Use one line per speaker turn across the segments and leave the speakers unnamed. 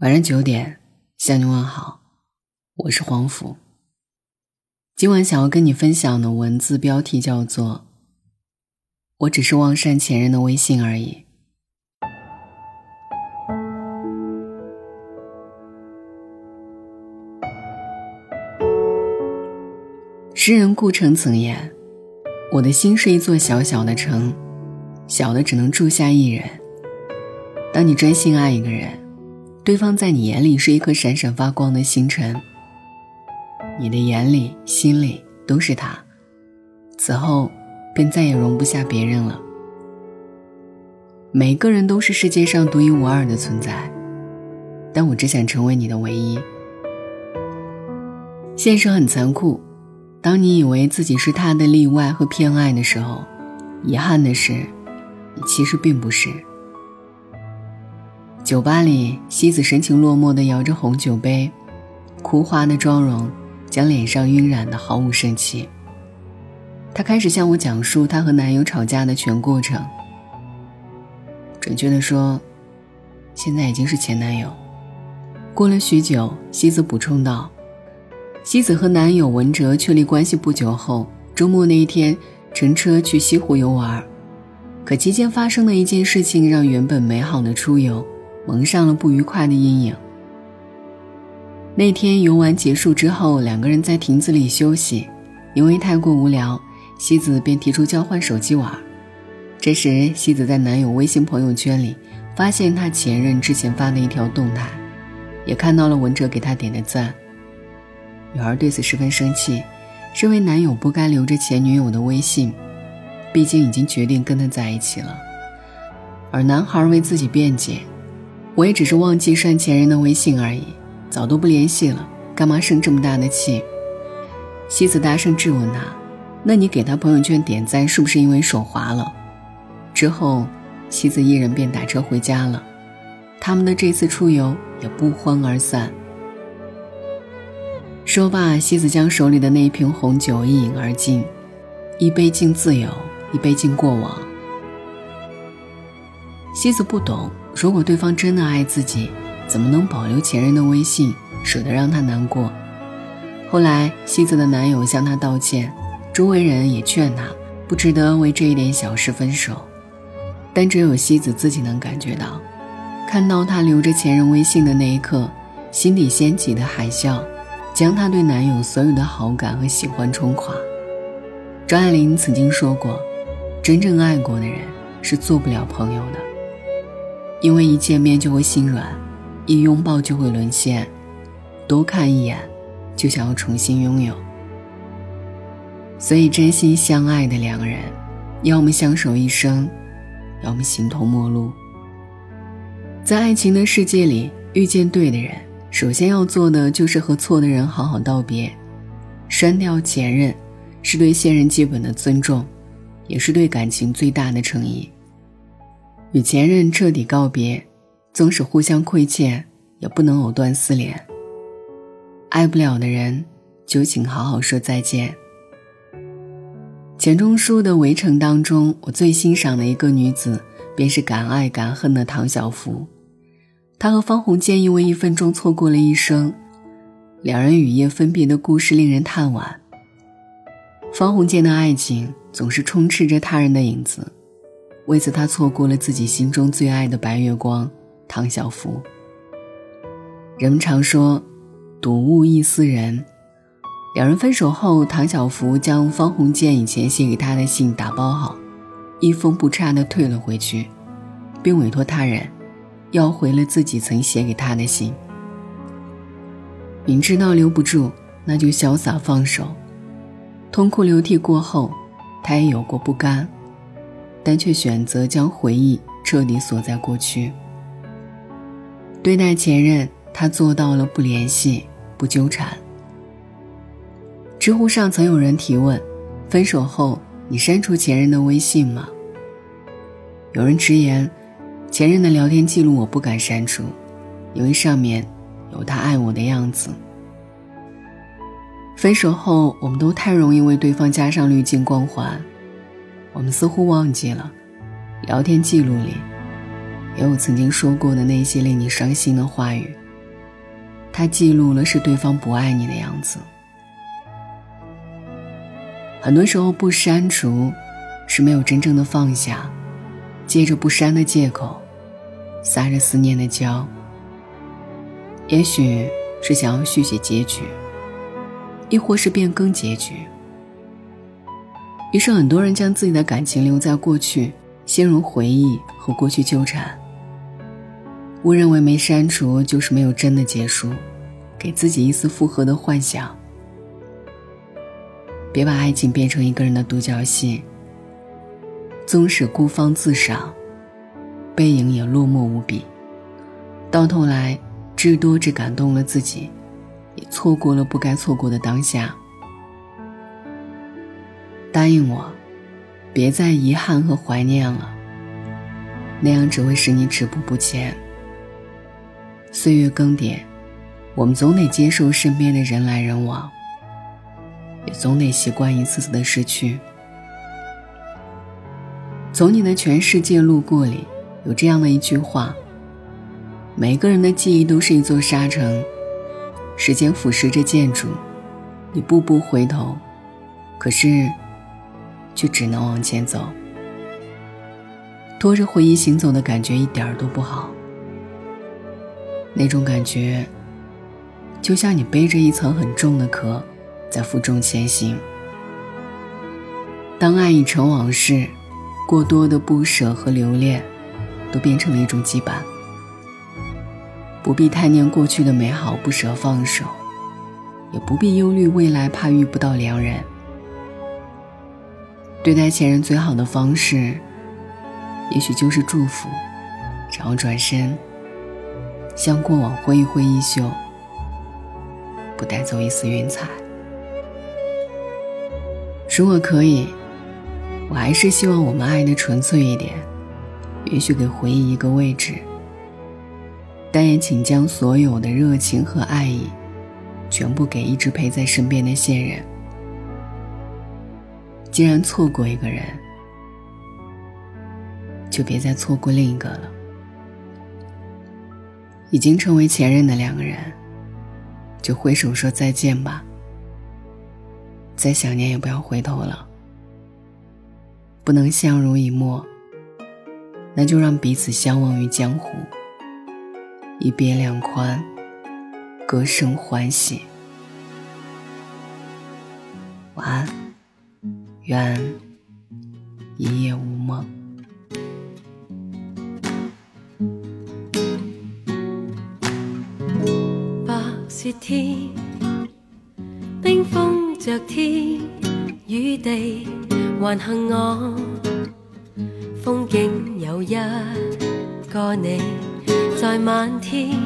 晚上九点向你问好，我是黄甫。今晚想要跟你分享的文字标题叫做“我只是忘删前任的微信而已”。诗人顾城曾言：“我的心是一座小小的城，小的只能住下一人。当你真心爱一个人。”对方在你眼里是一颗闪闪发光的星辰，你的眼里、心里都是他，此后便再也容不下别人了。每个人都是世界上独一无二的存在，但我只想成为你的唯一。现实很残酷，当你以为自己是他的例外和偏爱的时候，遗憾的是，你其实并不是。酒吧里，西子神情落寞地摇着红酒杯，枯花的妆容将脸上晕染得毫无生气。她开始向我讲述她和男友吵架的全过程。准确地说，现在已经是前男友。过了许久，西子补充道：“西子和男友文哲确立关系不久后，周末那一天乘车去西湖游玩，可期间发生的一件事情让原本美好的出游。”蒙上了不愉快的阴影。那天游玩结束之后，两个人在亭子里休息，因为太过无聊，西子便提出交换手机玩。这时，西子在男友微信朋友圈里发现他前任之前发的一条动态，也看到了文哲给他点的赞。女孩对此十分生气，认为男友不该留着前女友的微信，毕竟已经决定跟他在一起了。而男孩为自己辩解。我也只是忘记删前任的微信而已，早都不联系了，干嘛生这么大的气？西子大声质问他：“那你给他朋友圈点赞是不是因为手滑了？”之后，西子一人便打车回家了。他们的这次出游也不欢而散。说罢，西子将手里的那一瓶红酒一饮而尽，一杯敬自由，一杯敬过往。西子不懂。如果对方真的爱自己，怎么能保留前任的微信，舍得让他难过？后来，西子的男友向她道歉，周围人也劝她不值得为这一点小事分手。但只有西子自己能感觉到，看到他留着前任微信的那一刻，心底掀起的海啸，将她对男友所有的好感和喜欢冲垮。张爱玲曾经说过：“真正爱过的人，是做不了朋友的。”因为一见面就会心软，一拥抱就会沦陷，多看一眼就想要重新拥有。所以，真心相爱的两个人，要么相守一生，要么形同陌路。在爱情的世界里，遇见对的人，首先要做的就是和错的人好好道别，删掉前任，是对现任基本的尊重，也是对感情最大的诚意。与前任彻底告别，纵使互相亏欠，也不能藕断丝连。爱不了的人，就请好好说再见。钱钟书的《围城》当中，我最欣赏的一个女子，便是敢爱敢恨的唐晓芙。她和方鸿渐因为一分钟错过了一生，两人雨夜分别的故事令人叹惋。方鸿渐的爱情总是充斥着他人的影子。为此，他错过了自己心中最爱的白月光唐晓芙。人们常说“睹物忆思人”，两人分手后，唐晓芙将方鸿渐以前写给她的信打包好，一封不差的退了回去，并委托他人要回了自己曾写给他的信。明知道留不住，那就潇洒放手。痛哭流涕过后，他也有过不甘。但却选择将回忆彻底锁在过去。对待前任，他做到了不联系、不纠缠。知乎上曾有人提问：“分手后，你删除前任的微信吗？”有人直言：“前任的聊天记录我不敢删除，因为上面有他爱我的样子。”分手后，我们都太容易为对方加上滤镜光环。我们似乎忘记了，聊天记录里，也有曾经说过的那些令你伤心的话语。它记录了是对方不爱你的样子。很多时候不删除，是没有真正的放下，借着不删的借口，撒着思念的娇。也许是想要续写结局，亦或是变更结局。于是很多人将自己的感情留在过去，陷入回忆和过去纠缠。误认为没删除就是没有真的结束，给自己一丝复合的幻想。别把爱情变成一个人的独角戏。纵使孤芳自赏，背影也落寞无比。到头来，至多只感动了自己，也错过了不该错过的当下。答应我，别再遗憾和怀念了，那样只会使你止步不前。岁月更迭，我们总得接受身边的人来人往，也总得习惯一次次的失去。从你的全世界路过里，有这样的一句话：每个人的记忆都是一座沙城，时间腐蚀着建筑，你步步回头，可是。却只能往前走，拖着回忆行走的感觉一点儿都不好。那种感觉，就像你背着一层很重的壳，在负重前行。当爱已成往事，过多的不舍和留恋，都变成了一种羁绊。不必太念过去的美好，不舍放手，也不必忧虑未来，怕遇不到良人。对待前任最好的方式，也许就是祝福，然后转身，向过往挥一挥衣袖，不带走一丝云彩。如果可以，我还是希望我们爱的纯粹一点，允许给回忆一个位置，但也请将所有的热情和爱意，全部给一直陪在身边的现任。既然错过一个人，就别再错过另一个了。已经成为前任的两个人，就挥手说再见吧。再想念也不要回头了。不能相濡以沫，那就让彼此相忘于江湖。一别两宽，各生欢喜。晚安。愿一夜无梦。
白雪天，冰封着天与地，还幸我风景有一个你，在漫天。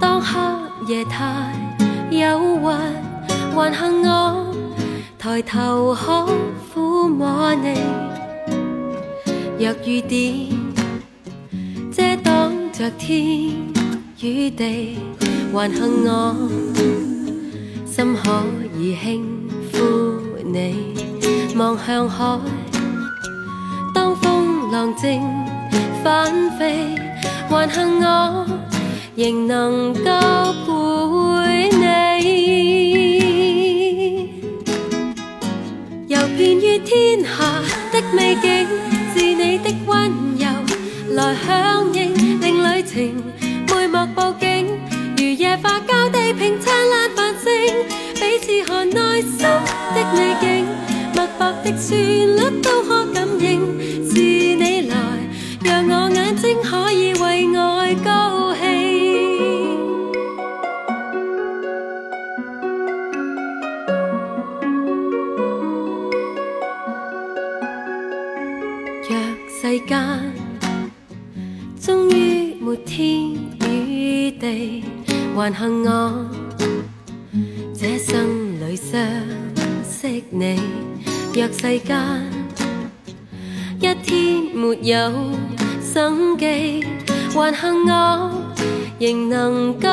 当黑夜太忧郁，还幸我。抬头可抚摸你，若雨点遮挡着天与地，还幸我心可以轻抚你。望向海，当风浪正翻飞，还幸我仍能够陪天下的美景，是你的温柔来响应，令旅程每幕布景如夜化交地平灿烂繁星，彼此看内心的美景，脉搏的旋律都可感应，是你来让我眼睛可以为爱高若。世间终于没天与地，还幸我这生里相识你。若世间一天没有生机，还幸我仍能够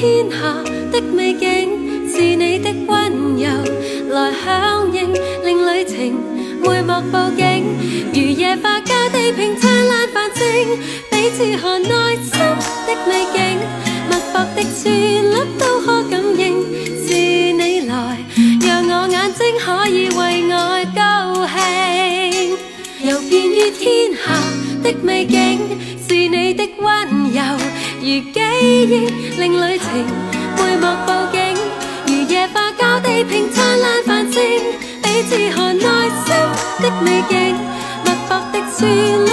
天下的美景，是你的温柔来响应，令旅程每幕布景，如夜花加地平灿烂繁星，彼此看内心的美景，脉搏的旋律都可感应，是你来，让我眼睛可以为爱高兴，游遍于天下的美景，是你的温柔。如记忆，令旅程每幕布景，如夜花交地平灿烂繁星，彼此看内心的美景，脉搏的旋律。